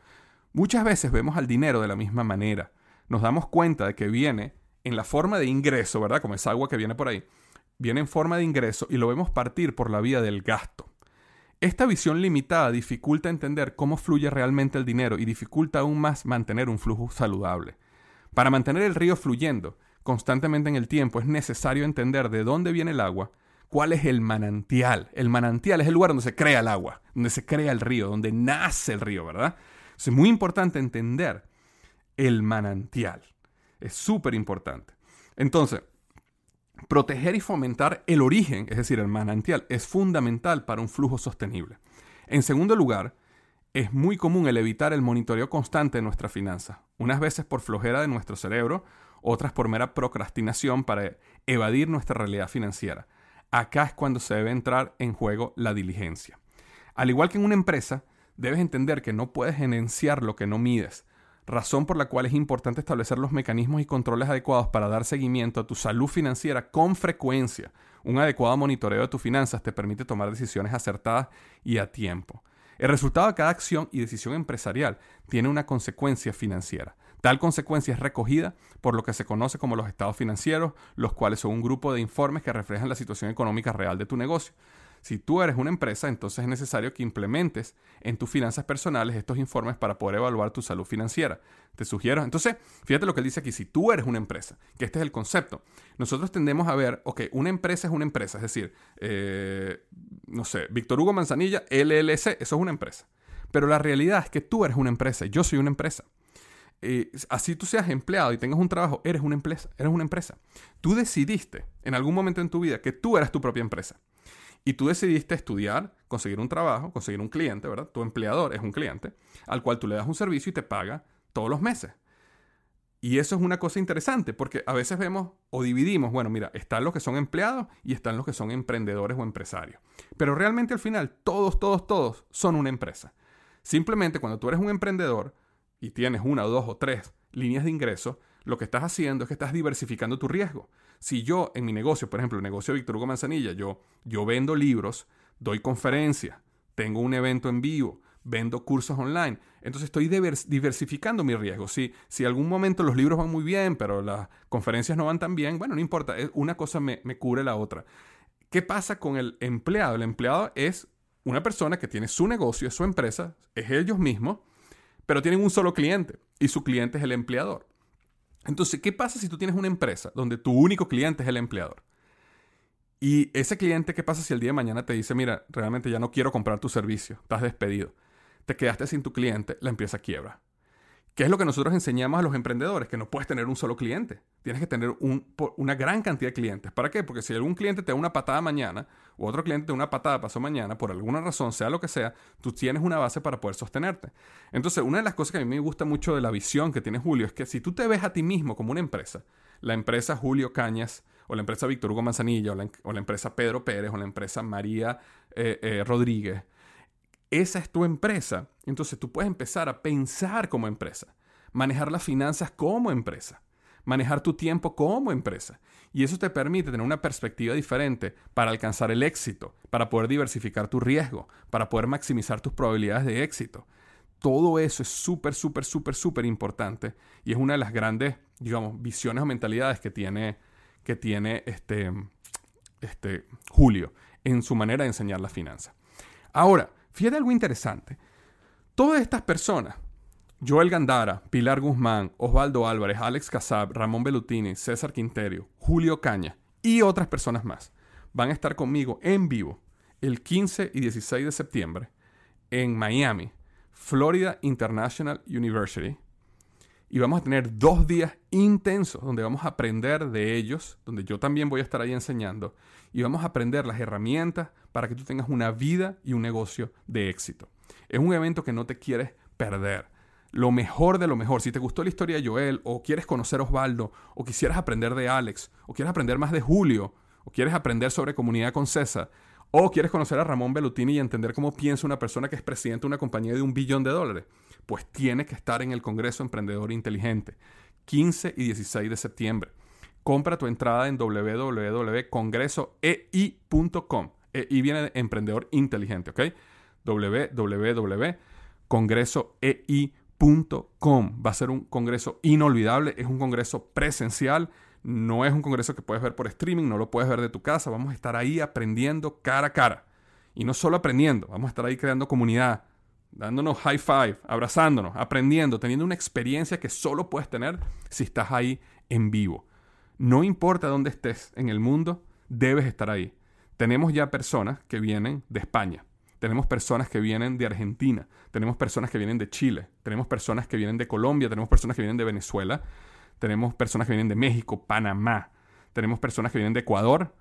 [SPEAKER 2] Muchas veces vemos al dinero de la misma manera. Nos damos cuenta de que viene en la forma de ingreso, ¿verdad? Como esa agua que viene por ahí, viene en forma de ingreso y lo vemos partir por la vía del gasto. Esta visión limitada dificulta entender cómo fluye realmente el dinero y dificulta aún más mantener un flujo saludable. Para mantener el río fluyendo constantemente en el tiempo es necesario entender de dónde viene el agua, cuál es el manantial. El manantial es el lugar donde se crea el agua, donde se crea el río, donde nace el río, ¿verdad? Es muy importante entender el manantial. Es súper importante. Entonces, Proteger y fomentar el origen, es decir, el manantial, es fundamental para un flujo sostenible. En segundo lugar, es muy común el evitar el monitoreo constante de nuestras finanzas, unas veces por flojera de nuestro cerebro, otras por mera procrastinación para evadir nuestra realidad financiera. Acá es cuando se debe entrar en juego la diligencia. Al igual que en una empresa, debes entender que no puedes gerenciar lo que no mides, razón por la cual es importante establecer los mecanismos y controles adecuados para dar seguimiento a tu salud financiera con frecuencia. Un adecuado monitoreo de tus finanzas te permite tomar decisiones acertadas y a tiempo. El resultado de cada acción y decisión empresarial tiene una consecuencia financiera. Tal consecuencia es recogida por lo que se conoce como los estados financieros, los cuales son un grupo de informes que reflejan la situación económica real de tu negocio. Si tú eres una empresa, entonces es necesario que implementes en tus finanzas personales estos informes para poder evaluar tu salud financiera. Te sugiero, entonces, fíjate lo que él dice aquí, si tú eres una empresa, que este es el concepto, nosotros tendemos a ver, ok, una empresa es una empresa, es decir, eh, no sé, Víctor Hugo Manzanilla, LLC, eso es una empresa. Pero la realidad es que tú eres una empresa, yo soy una empresa. Así tú seas empleado y tengas un trabajo, eres una empresa, eres una empresa. Tú decidiste en algún momento en tu vida que tú eras tu propia empresa. Y tú decidiste estudiar, conseguir un trabajo, conseguir un cliente, ¿verdad? Tu empleador es un cliente al cual tú le das un servicio y te paga todos los meses. Y eso es una cosa interesante porque a veces vemos o dividimos, bueno, mira, están los que son empleados y están los que son emprendedores o empresarios. Pero realmente al final todos, todos, todos son una empresa. Simplemente cuando tú eres un emprendedor y tienes una dos o tres líneas de ingreso, lo que estás haciendo es que estás diversificando tu riesgo. Si yo en mi negocio, por ejemplo, el negocio de Víctor Hugo Manzanilla, yo, yo vendo libros, doy conferencias, tengo un evento en vivo, vendo cursos online. Entonces estoy diversificando mi riesgo. Si, si algún momento los libros van muy bien, pero las conferencias no van tan bien, bueno, no importa, una cosa me, me cubre la otra. ¿Qué pasa con el empleado? El empleado es una persona que tiene su negocio, es su empresa, es ellos mismos, pero tienen un solo cliente y su cliente es el empleador. Entonces, ¿qué pasa si tú tienes una empresa donde tu único cliente es el empleador? Y ese cliente, ¿qué pasa si el día de mañana te dice, mira, realmente ya no quiero comprar tu servicio, estás despedido? Te quedaste sin tu cliente, la empresa quiebra. ¿Qué es lo que nosotros enseñamos a los emprendedores? Que no puedes tener un solo cliente. Tienes que tener una gran cantidad de clientes. ¿Para qué? Porque si algún cliente te da una patada mañana o otro cliente te da una patada pasó mañana, por alguna razón, sea lo que sea, tú tienes una base para poder sostenerte. Entonces, una de las cosas que a mí me gusta mucho de la visión que tiene Julio es que si tú te ves a ti mismo como una empresa, la empresa Julio Cañas, o la empresa Víctor Hugo Manzanilla, o la, empresa Pedro Pérez, o la empresa María eh, eh, Rodríguez, esa es tu empresa, entonces tú puedes empezar a pensar como empresa, manejar las finanzas como empresa, manejar tu tiempo como empresa. Y eso te permite tener una perspectiva diferente para alcanzar el éxito, para poder diversificar tu riesgo, para poder maximizar tus probabilidades de éxito. Todo eso es súper, súper, súper, súper importante y es una de las grandes, digamos, visiones o mentalidades que tiene, que tiene este, este Julio en su manera de enseñar la finanza. Ahora, fíjate algo interesante. Todas estas personas, Joel Gandara, Pilar Guzmán, Osvaldo Álvarez, Alex Casab, Ramón Belutini, César Quinterio, Julio Caña y otras personas más, van a estar conmigo en vivo el 15 y 16 de septiembre en Miami, Florida International University. Y vamos a tener dos días intensos donde vamos a aprender de ellos, donde yo también voy a estar ahí enseñando. Y vamos a aprender las herramientas para que tú tengas una vida y un negocio de éxito. Es un evento que no te quieres perder. Lo mejor de lo mejor. Si te gustó la historia de Joel, o quieres conocer a Osvaldo, o quisieras aprender de Alex, o quieres aprender más de Julio, o quieres aprender sobre comunidad con César, o quieres conocer a Ramón Bellutini y entender cómo piensa una persona que es presidente de una compañía de un billón de dólares, pues tiene que estar en el Congreso Emprendedor Inteligente, 15 y 16 de septiembre. Compra tu entrada en www.congresoei.com. EI viene de Emprendedor Inteligente, ¿ok? www.congresoei.com. Va a ser un congreso inolvidable, es un congreso presencial no es un congreso que puedes ver por streaming, no lo puedes ver de tu casa. Vamos a estar ahí aprendiendo cara a cara. Y no solo aprendiendo, vamos a estar ahí creando comunidad, dándonos high five, abrazándonos, aprendiendo, teniendo una experiencia que solo puedes tener si estás ahí en vivo. No importa dónde estés en el mundo, debes estar ahí. Tenemos ya personas que vienen de España, tenemos personas que vienen de Argentina, tenemos personas que vienen de Chile, tenemos personas que vienen de Colombia, tenemos personas que vienen de Venezuela. Tenemos personas que vienen de México, Panamá, tenemos personas que vienen de Ecuador,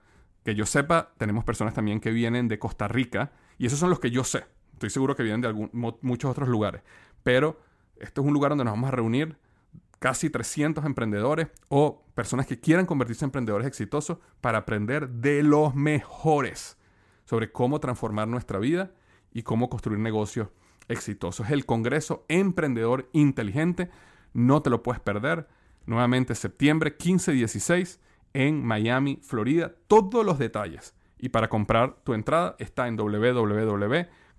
[SPEAKER 2] que yo sepa, tenemos personas también que vienen de Costa Rica, y esos son los que yo sé. Estoy seguro que vienen de muchos otros lugares, pero esto es un lugar donde nos vamos a reunir casi 300 emprendedores o personas que quieran convertirse en emprendedores exitosos para aprender de los mejores sobre cómo transformar nuestra vida y cómo construir negocios exitosos. Es el Congreso Emprendedor Inteligente. No te lo puedes perder. Nuevamente septiembre 15 y 16 en Miami, Florida. Todos los detalles. Y para comprar tu entrada está en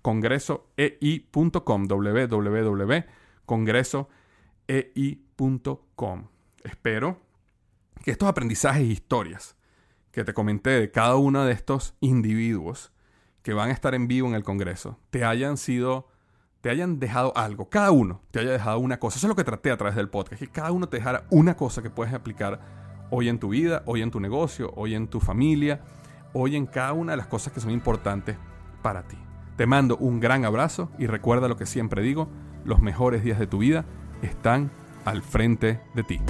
[SPEAKER 2] www.congresoei.com. www.congresoei.com. Espero que estos aprendizajes e historias que te comenté de cada uno de estos individuos que van a estar en vivo en el Congreso te hayan sido te hayan dejado algo, cada uno te haya dejado una cosa. Eso es lo que traté a través del podcast, que cada uno te dejara una cosa que puedes aplicar hoy en tu vida, hoy en tu negocio, hoy en tu familia, hoy en cada una de las cosas que son importantes para ti. Te mando un gran abrazo y recuerda lo que siempre digo, los mejores días de tu vida están al frente de ti.